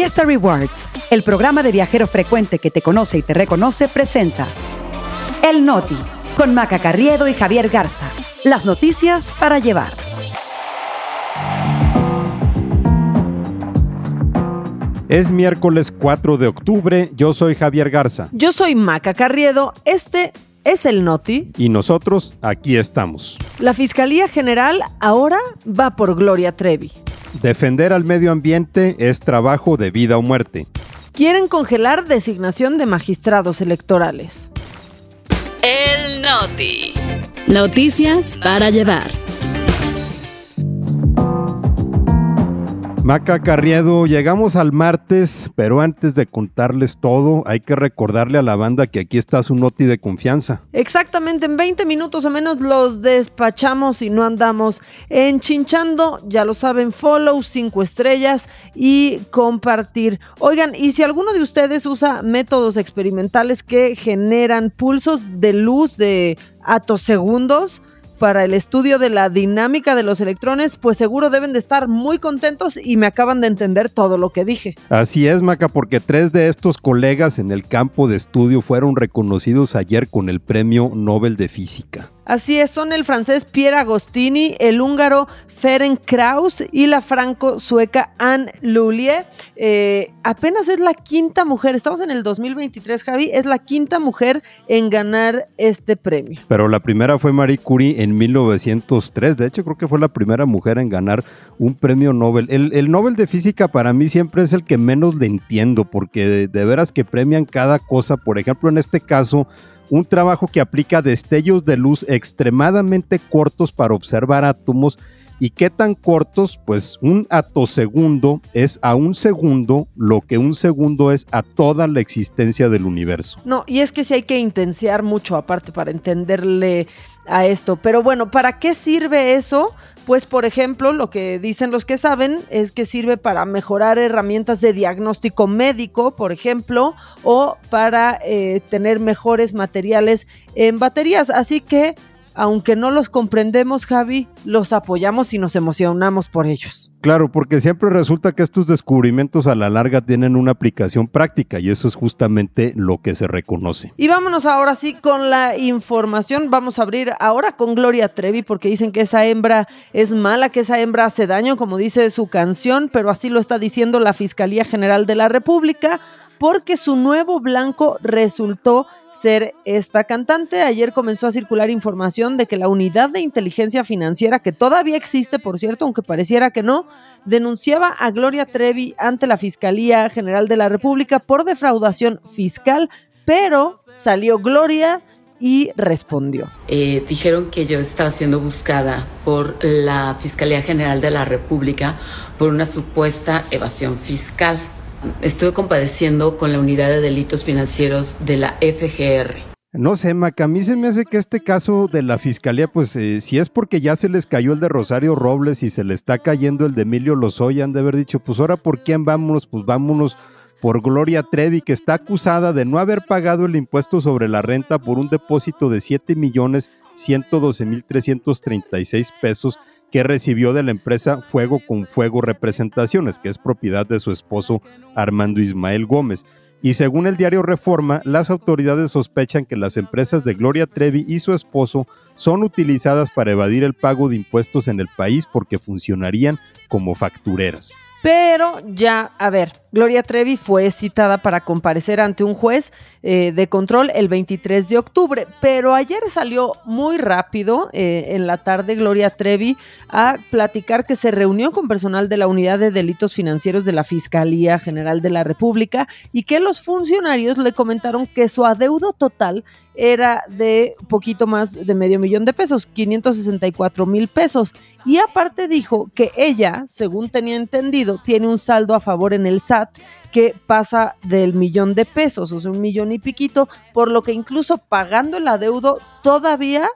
Fiesta Rewards, el programa de viajero frecuente que te conoce y te reconoce, presenta El Noti, con Maca Carriedo y Javier Garza. Las noticias para llevar. Es miércoles 4 de octubre, yo soy Javier Garza. Yo soy Maca Carriedo, este es el Noti. Y nosotros aquí estamos. La Fiscalía General ahora va por Gloria Trevi. Defender al medio ambiente es trabajo de vida o muerte. Quieren congelar designación de magistrados electorales. El Noti. Noticias para llevar. Maca Carriedo, llegamos al martes, pero antes de contarles todo, hay que recordarle a la banda que aquí está su noti de confianza. Exactamente, en 20 minutos o menos los despachamos y no andamos enchinchando, ya lo saben, follow, 5 estrellas y compartir. Oigan, y si alguno de ustedes usa métodos experimentales que generan pulsos de luz de atosegundos, para el estudio de la dinámica de los electrones, pues seguro deben de estar muy contentos y me acaban de entender todo lo que dije. Así es, Maca, porque tres de estos colegas en el campo de estudio fueron reconocidos ayer con el Premio Nobel de Física. Así es, son el francés Pierre Agostini, el húngaro Ferenc Krauss y la franco-sueca Anne Lullier. Eh, apenas es la quinta mujer, estamos en el 2023, Javi, es la quinta mujer en ganar este premio. Pero la primera fue Marie Curie en 1903, de hecho creo que fue la primera mujer en ganar un premio Nobel. El, Nobel de Física para mí siempre es el que menos le entiendo, porque de veras que premian cada cosa, por ejemplo en este caso un trabajo que aplica destellos de luz extremadamente cortos para observar átomos. ¿Y qué tan cortos? Pues un atosegundo es a un segundo lo que un segundo es a toda la existencia del universo. No, y es que sí hay que intensiar mucho aparte para entenderle a esto. Pero bueno, ¿para qué sirve eso? Pues por ejemplo, lo que dicen los que saben es que sirve para mejorar herramientas de diagnóstico médico, por ejemplo, o para eh, tener mejores materiales en baterías. Así que aunque no los comprendemos, Javi, los apoyamos y nos emocionamos por ellos. Claro, porque siempre resulta que estos descubrimientos a la larga tienen una aplicación práctica y eso es justamente lo que se reconoce. Y vámonos ahora sí con la información. Vamos a abrir ahora con Gloria Trevi porque dicen que esa hembra es mala, que esa hembra hace daño, como dice su canción, pero así lo está diciendo la Fiscalía General de la República porque su nuevo blanco resultó ser esta cantante. Ayer comenzó a circular información de que la unidad de inteligencia financiera, que todavía existe, por cierto, aunque pareciera que no, denunciaba a Gloria Trevi ante la Fiscalía General de la República por defraudación fiscal, pero salió Gloria y respondió. Eh, dijeron que yo estaba siendo buscada por la Fiscalía General de la República por una supuesta evasión fiscal. Estuve compadeciendo con la unidad de delitos financieros de la FGR. No sé, Maca, a mí se me hace que este caso de la fiscalía, pues eh, si es porque ya se les cayó el de Rosario Robles y se le está cayendo el de Emilio Lozoya, han de haber dicho, pues ahora por quién vámonos, pues vámonos por Gloria Trevi, que está acusada de no haber pagado el impuesto sobre la renta por un depósito de 7 millones 112 mil 336 pesos que recibió de la empresa Fuego con Fuego Representaciones, que es propiedad de su esposo Armando Ismael Gómez. Y según el diario Reforma, las autoridades sospechan que las empresas de Gloria Trevi y su esposo son utilizadas para evadir el pago de impuestos en el país porque funcionarían como factureras. Pero ya, a ver, Gloria Trevi fue citada para comparecer ante un juez eh, de control el 23 de octubre, pero ayer salió muy rápido eh, en la tarde Gloria Trevi a platicar que se reunió con personal de la Unidad de Delitos Financieros de la Fiscalía General de la República y que los funcionarios le comentaron que su adeudo total era de poquito más de medio millón de pesos, 564 mil pesos. Y aparte dijo que ella, según tenía entendido, tiene un saldo a favor en el SAT que pasa del millón de pesos, o sea, un millón y piquito, por lo que incluso pagando el adeudo todavía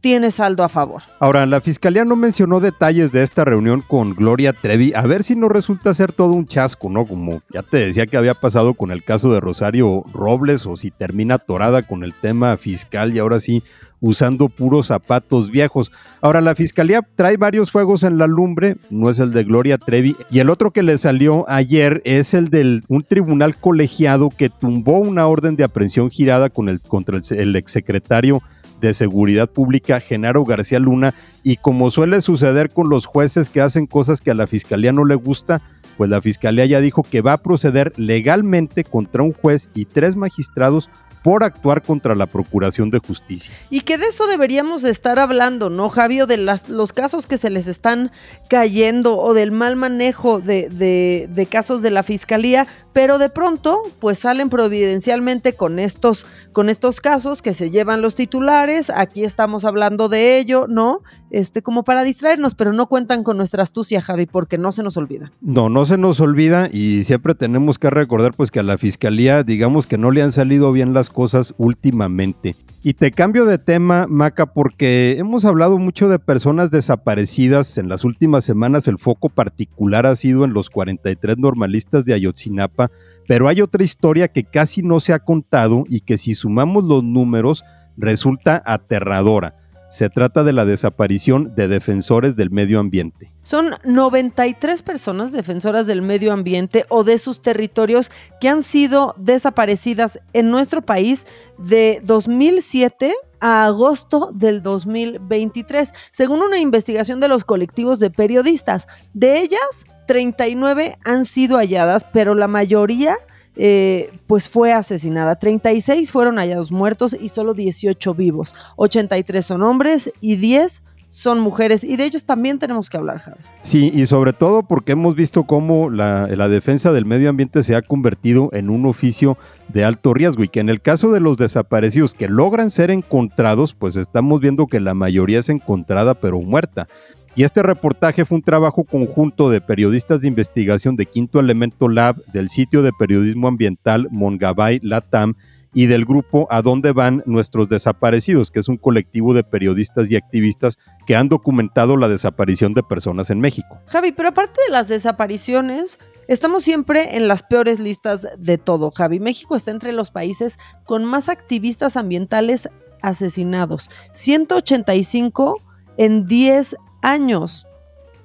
tiene saldo a favor. Ahora, la fiscalía no mencionó detalles de esta reunión con Gloria Trevi, a ver si no resulta ser todo un chasco, ¿no? Como ya te decía que había pasado con el caso de Rosario Robles o si termina atorada con el tema fiscal y ahora sí usando puros zapatos viejos. Ahora, la fiscalía trae varios fuegos en la lumbre, no es el de Gloria Trevi, y el otro que le salió ayer es el de un tribunal colegiado que tumbó una orden de aprehensión girada con el, contra el, el exsecretario de Seguridad Pública, Genaro García Luna, y como suele suceder con los jueces que hacen cosas que a la Fiscalía no le gusta, pues la Fiscalía ya dijo que va a proceder legalmente contra un juez y tres magistrados por actuar contra la Procuración de Justicia. Y que de eso deberíamos estar hablando, ¿no, Javio? De las, los casos que se les están cayendo o del mal manejo de, de, de, casos de la Fiscalía, pero de pronto, pues salen providencialmente con estos, con estos casos que se llevan los titulares, aquí estamos hablando de ello, ¿no? Este, como para distraernos, pero no cuentan con nuestra astucia, Javi, porque no se nos olvida. No, no se nos olvida y siempre tenemos que recordar pues que a la Fiscalía, digamos que no le han salido bien las cosas últimamente. Y te cambio de tema, Maca, porque hemos hablado mucho de personas desaparecidas. En las últimas semanas el foco particular ha sido en los 43 normalistas de Ayotzinapa, pero hay otra historia que casi no se ha contado y que si sumamos los números resulta aterradora. Se trata de la desaparición de defensores del medio ambiente. Son 93 personas defensoras del medio ambiente o de sus territorios que han sido desaparecidas en nuestro país de 2007 a agosto del 2023, según una investigación de los colectivos de periodistas. De ellas, 39 han sido halladas, pero la mayoría eh, pues fue asesinada. 36 fueron hallados muertos y solo 18 vivos. 83 son hombres y 10 son mujeres y de ellos también tenemos que hablar, Javi. Sí, y sobre todo porque hemos visto cómo la, la, defensa del medio ambiente se ha convertido en un oficio de alto riesgo y que en el caso de los desaparecidos que logran ser encontrados, pues estamos viendo que la mayoría es encontrada pero muerta. Y este reportaje fue un trabajo conjunto de periodistas de investigación de Quinto Elemento Lab, del sitio de periodismo ambiental Mongabay Latam y del grupo A dónde van nuestros desaparecidos, que es un colectivo de periodistas y activistas que han documentado la desaparición de personas en México. Javi, pero aparte de las desapariciones, estamos siempre en las peores listas de todo, Javi. México está entre los países con más activistas ambientales asesinados. 185 en 10 años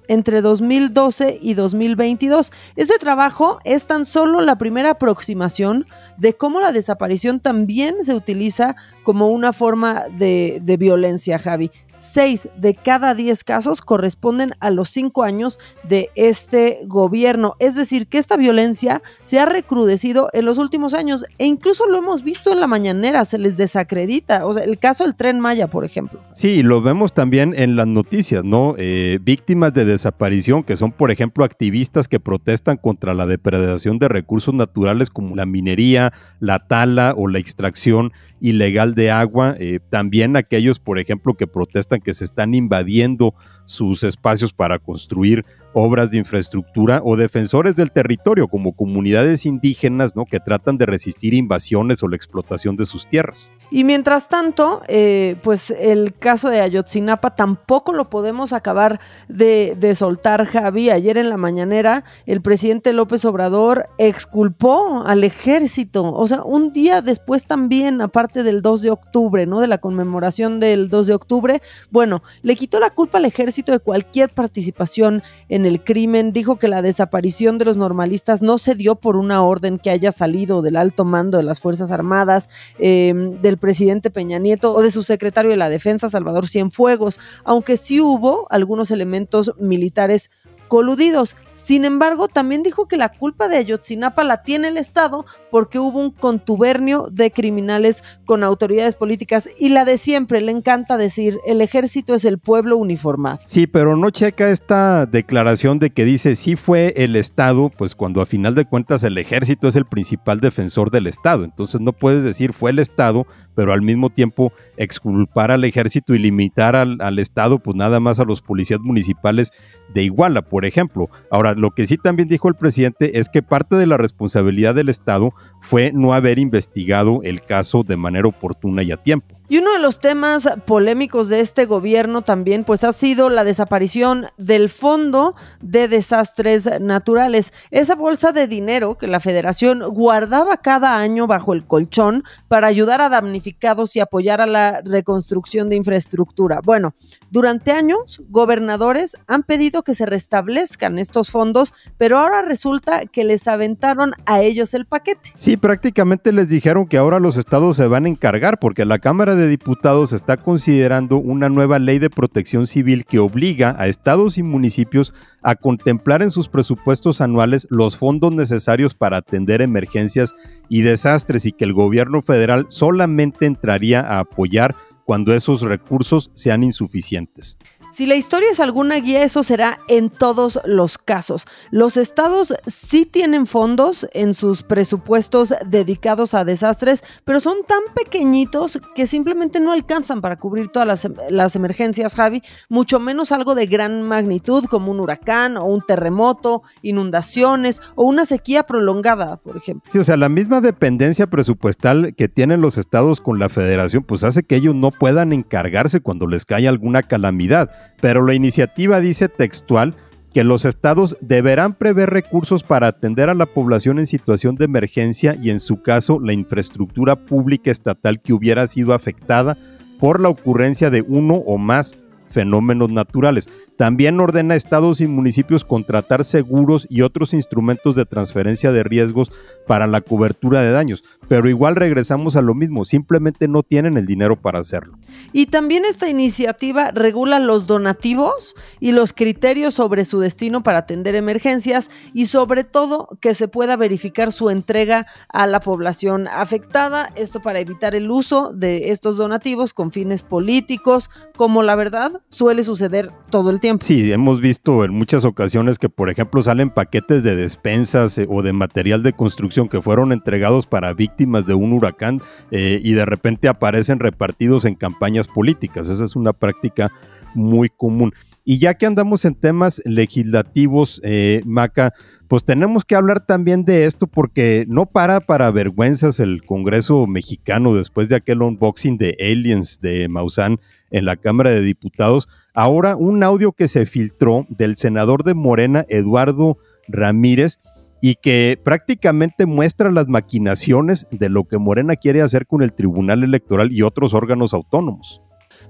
entre 2012 y 2022. Este trabajo es tan solo la primera aproximación de cómo la desaparición también se utiliza como una forma de, de violencia, Javi. 6 de cada 10 casos corresponden a los 5 años de este gobierno. Es decir, que esta violencia se ha recrudecido en los últimos años e incluso lo hemos visto en la mañanera, se les desacredita. O sea, el caso del tren Maya, por ejemplo. Sí, lo vemos también en las noticias, ¿no? Eh, víctimas de desaparición, que son, por ejemplo, activistas que protestan contra la depredación de recursos naturales como la minería, la tala o la extracción ilegal de agua. Eh, también aquellos, por ejemplo, que protestan que se están invadiendo sus espacios para construir obras de infraestructura o defensores del territorio como comunidades indígenas ¿no? que tratan de resistir invasiones o la explotación de sus tierras. Y mientras tanto, eh, pues el caso de Ayotzinapa tampoco lo podemos acabar de, soltar, Javi. Ayer en la mañanera el presidente López Obrador exculpó al ejército, o sea, un día después también, aparte del 2 de octubre, ¿no? De la conmemoración del 2 de octubre, bueno, le quitó la culpa al ejército de cualquier participación en el crimen, dijo que la desaparición de los normalistas no se dio por una orden que haya salido del alto mando de las Fuerzas Armadas, eh, del presidente Peña Nieto o de su secretario de la Defensa, Salvador Cienfuegos, aunque sí hubo algunos elementos militares coludidos. Sin embargo, también dijo que la culpa de Ayotzinapa la tiene el Estado porque hubo un contubernio de criminales con autoridades políticas y la de siempre, le encanta decir, el ejército es el pueblo uniformado. Sí, pero no checa esta declaración de que dice sí fue el Estado, pues cuando a final de cuentas el ejército es el principal defensor del Estado. Entonces no puedes decir fue el Estado, pero al mismo tiempo exculpar al ejército y limitar al, al Estado, pues nada más a los policías municipales de Iguala, por ejemplo. Ahora, lo que sí también dijo el presidente es que parte de la responsabilidad del Estado fue no haber investigado el caso de manera oportuna y a tiempo. Y uno de los temas polémicos de este gobierno también pues ha sido la desaparición del Fondo de Desastres Naturales, esa bolsa de dinero que la federación guardaba cada año bajo el colchón para ayudar a damnificados y apoyar a la reconstrucción de infraestructura. Bueno, durante años gobernadores han pedido que se restablezcan estos fondos, pero ahora resulta que les aventaron a ellos el paquete. Sí, prácticamente les dijeron que ahora los estados se van a encargar porque la Cámara de Diputados está considerando una nueva ley de protección civil que obliga a estados y municipios a contemplar en sus presupuestos anuales los fondos necesarios para atender emergencias y desastres y que el gobierno federal solamente entraría a apoyar cuando esos recursos sean insuficientes. Si la historia es alguna guía, eso será en todos los casos. Los estados sí tienen fondos en sus presupuestos dedicados a desastres, pero son tan pequeñitos que simplemente no alcanzan para cubrir todas las, emergencias, Javi, mucho menos algo de gran magnitud como un huracán o un terremoto, inundaciones o una sequía prolongada, por ejemplo. Sí, o sea, la misma dependencia presupuestal que tienen los estados con la federación, pues hace que ellos no puedan encargarse cuando les cae alguna calamidad pero la iniciativa dice textual que los estados deberán prever recursos para atender a la población en situación de emergencia y en su caso la infraestructura pública estatal que hubiera sido afectada por la ocurrencia de uno o más fenómenos naturales. También ordena a estados y municipios contratar seguros y otros instrumentos de transferencia de riesgos para la cobertura de daños. Pero igual regresamos a lo mismo, simplemente no tienen el dinero para hacerlo. Y también esta iniciativa regula los donativos y los criterios sobre su destino para atender emergencias y sobre todo que se pueda verificar su entrega a la población afectada. Esto para evitar el uso de estos donativos con fines políticos, como la verdad suele suceder todo el Sí, hemos visto en muchas ocasiones que, por ejemplo, salen paquetes de despensas eh, o de material de construcción que fueron entregados para víctimas de un huracán eh, y de repente aparecen repartidos en campañas políticas. Esa es una práctica muy común. Y ya que andamos en temas legislativos, eh, Maca, pues tenemos que hablar también de esto porque no para para vergüenzas el Congreso mexicano después de aquel unboxing de Aliens de Maussan en la Cámara de Diputados. Ahora un audio que se filtró del senador de Morena, Eduardo Ramírez, y que prácticamente muestra las maquinaciones de lo que Morena quiere hacer con el Tribunal Electoral y otros órganos autónomos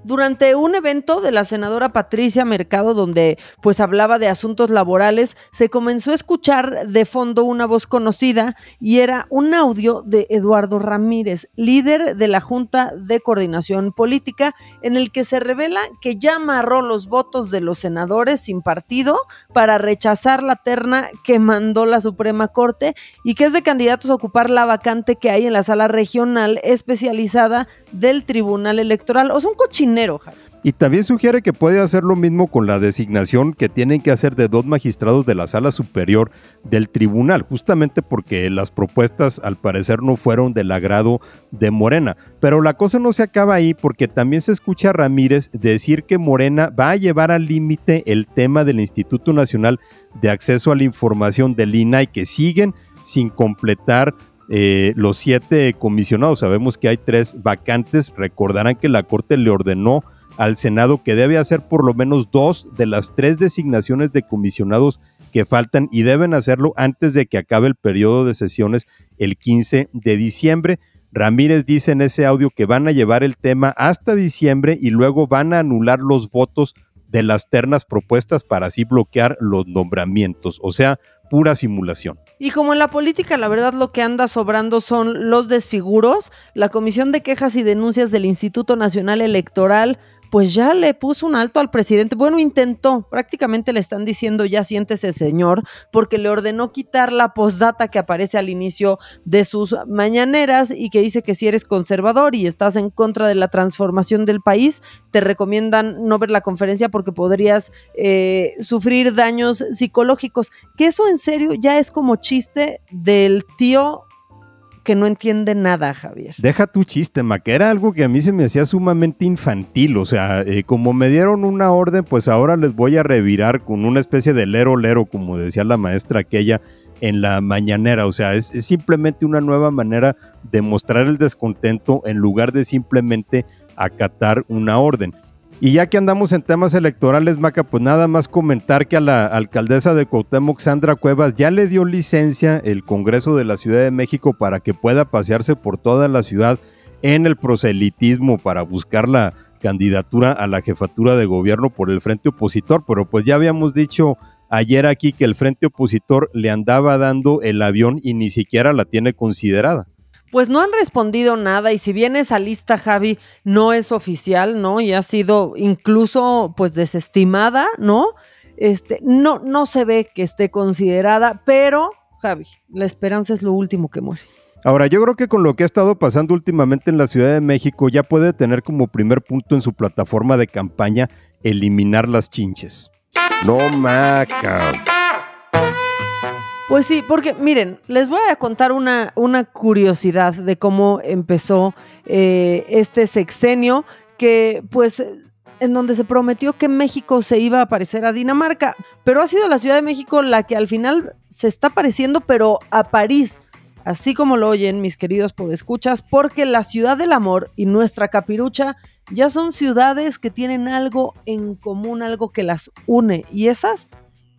durante un evento de la senadora Patricia Mercado donde pues hablaba de asuntos laborales, se comenzó a escuchar de fondo una voz conocida y era un audio de Eduardo Ramírez, líder de la Junta de Coordinación Política, en el que se revela que ya amarró los votos de los senadores sin partido para rechazar la terna que mandó la Suprema Corte y que es de candidatos a ocupar la vacante que hay en la sala regional especializada del Tribunal Electoral. O sea, un y también sugiere que puede hacer lo mismo con la designación que tienen que hacer de dos magistrados de la sala superior del tribunal, justamente porque las propuestas al parecer no fueron del agrado de Morena. Pero la cosa no se acaba ahí porque también se escucha a Ramírez decir que Morena va a llevar al límite el tema del Instituto Nacional de Acceso a la Información del INAI que siguen sin completar eh, los siete comisionados. Sabemos que hay tres vacantes. Recordarán que la Corte le ordenó al Senado que debe hacer por lo menos dos de las tres designaciones de comisionados que faltan y deben hacerlo antes de que acabe el periodo de sesiones el 15 de diciembre. Ramírez dice en ese audio que van a llevar el tema hasta diciembre y luego van a anular los votos de las ternas propuestas para así bloquear los nombramientos. O sea, pura simulación. Y como en la política, la verdad lo que anda sobrando son los desfiguros, la Comisión de Quejas y Denuncias del Instituto Nacional Electoral pues ya le puso un alto al presidente. Bueno, intentó, prácticamente le están diciendo ya siéntese señor, porque le ordenó quitar la postdata que aparece al inicio de sus mañaneras y que dice que si eres conservador y estás en contra de la transformación del país, te recomiendan no ver la conferencia porque podrías eh, sufrir daños psicológicos. Que eso en serio ya es como chiste del tío que no entiende nada, Javier. Deja tu chiste, ma, que era algo que a mí se me hacía sumamente infantil. O sea, eh, como me dieron una orden, pues ahora les voy a revirar con una especie de lero lero, como decía la maestra aquella en la mañanera. O sea, es, simplemente una nueva manera de mostrar el descontento en lugar de simplemente acatar una orden. Y ya que andamos en temas electorales, Maca, pues nada más comentar que a la alcaldesa de Cuauhtémoc, Sandra Cuevas, ya le dio licencia el Congreso de la Ciudad de México para que pueda pasearse por toda la ciudad en el proselitismo para buscar la candidatura a la jefatura de gobierno por el frente opositor. Pero pues ya habíamos dicho ayer aquí que el frente opositor le andaba dando el avión y ni siquiera la tiene considerada pues no han respondido nada y si bien esa lista, Javi, no es oficial, ¿no? Y ha sido incluso pues desestimada, ¿no? Este, no, no se ve que esté considerada, pero, Javi, la esperanza es lo último que muere. Ahora, yo creo que con lo que ha estado pasando últimamente en la Ciudad de México, ya puede tener como primer punto en su plataforma de campaña eliminar las chinches. No, maca. Pues sí, porque miren, les voy a contar una, una curiosidad de cómo empezó eh, este sexenio, que pues en donde se prometió que México se iba a parecer a Dinamarca, pero ha sido la Ciudad de México la que al final se está pareciendo, pero a París, así como lo oyen mis queridos podescuchas, porque la ciudad del amor y nuestra capirucha ya son ciudades que tienen algo en común, algo que las une, y esas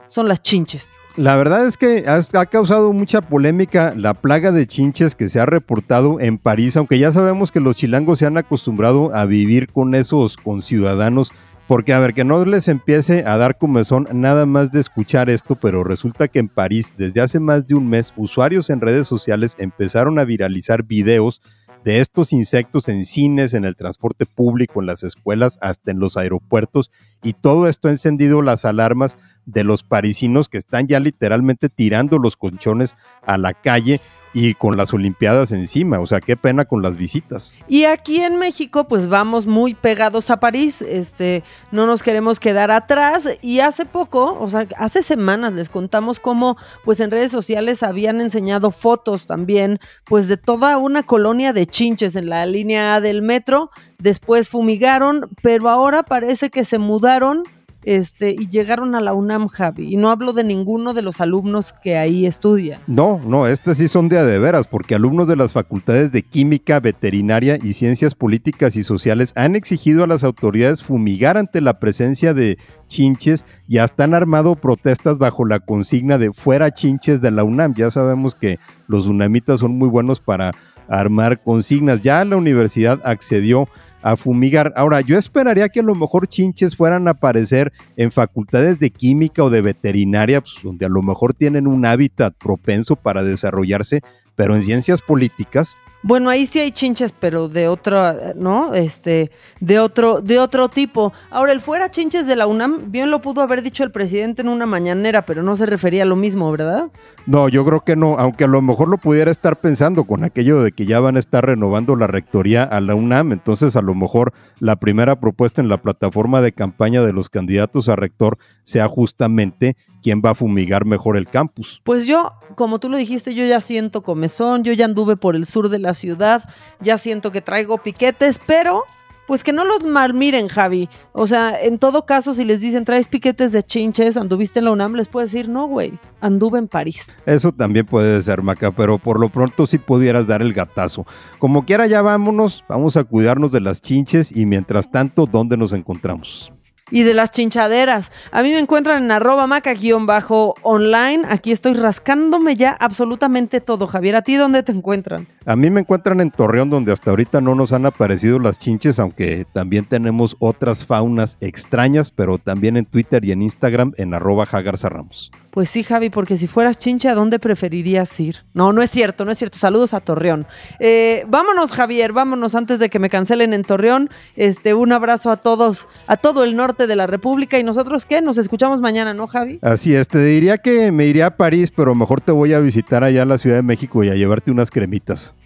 son las chinches. La verdad es que ha causado mucha polémica la plaga de chinches que se ha reportado en París, aunque ya sabemos que los chilangos se han acostumbrado a vivir con esos conciudadanos, porque a ver, que no les empiece a dar comezón nada más de escuchar esto, pero resulta que en París desde hace más de un mes usuarios en redes sociales empezaron a viralizar videos de estos insectos en cines, en el transporte público, en las escuelas, hasta en los aeropuertos, y todo esto ha encendido las alarmas de los parisinos que están ya literalmente tirando los colchones a la calle y con las Olimpiadas encima, o sea, qué pena con las visitas. Y aquí en México, pues vamos muy pegados a París, este, no nos queremos quedar atrás. Y hace poco, o sea, hace semanas les contamos cómo, pues en redes sociales habían enseñado fotos también, pues de toda una colonia de chinches en la línea A del metro, después fumigaron, pero ahora parece que se mudaron este, y llegaron a la UNAM, Javi. Y no hablo de ninguno de los alumnos que ahí estudian. No, no, estos sí son de a de veras, porque alumnos de las facultades de Química, Veterinaria y Ciencias Políticas y Sociales han exigido a las autoridades fumigar ante la presencia de chinches y hasta han armado protestas bajo la consigna de fuera chinches de la UNAM. Ya sabemos que los unamitas son muy buenos para armar consignas. Ya la universidad accedió a fumigar. Ahora, yo esperaría que a lo mejor chinches fueran a aparecer en facultades de química o de veterinaria, pues, donde a lo mejor tienen un hábitat propenso para desarrollarse, pero en ciencias políticas. Bueno, ahí sí hay chinches, pero de otro, ¿no? Este, de otro, de otro tipo. Ahora, el fuera chinches de la UNAM, bien lo pudo haber dicho el presidente en una mañanera, pero no se refería a lo mismo, ¿verdad? No, yo creo que no, aunque a lo mejor lo pudiera estar pensando con aquello de que ya van a estar renovando la rectoría a la UNAM, entonces a lo mejor la primera propuesta en la plataforma de campaña de los candidatos a rector sea justamente quién va a fumigar mejor el campus. Pues yo, como tú lo dijiste, yo ya siento comezón, yo ya anduve por el sur de la ciudad, ya siento que traigo piquetes, pero pues que no los miren, Javi. O sea, en todo caso, si les dicen traes piquetes de chinches, anduviste en la UNAM, les puedes decir, no, güey, anduve en París. Eso también puede ser, Maca, pero por lo pronto sí pudieras dar el gatazo. Como quiera, ya vámonos, vamos a cuidarnos de las chinches y mientras tanto, ¿dónde nos encontramos? Y de las chinchaderas. A mí me encuentran en arroba maca-online. Aquí estoy rascándome ya absolutamente todo. Javier, ¿a ti dónde te encuentran? A mí me encuentran en Torreón, donde hasta ahorita no nos han aparecido las chinches, aunque también tenemos otras faunas extrañas, pero también en Twitter y en Instagram en arroba Ramos. Pues sí, Javi, porque si fueras chinche, ¿a dónde preferirías ir? No, no es cierto, no es cierto. Saludos a Torreón. Eh, vámonos, Javier, vámonos antes de que me cancelen en Torreón. Este, un abrazo a todos, a todo el norte de la República. ¿Y nosotros qué? Nos escuchamos mañana, ¿no, Javi? Así es, te diría que me iría a París, pero mejor te voy a visitar allá a la Ciudad de México y a llevarte unas cremitas.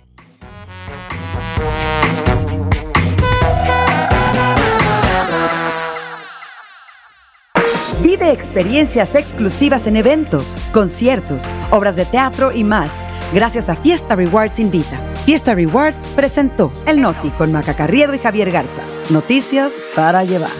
Experiencias exclusivas en eventos, conciertos, obras de teatro y más, gracias a Fiesta Rewards Invita. Fiesta Rewards presentó El Noti con Maca Carriedo y Javier Garza. Noticias para llevar.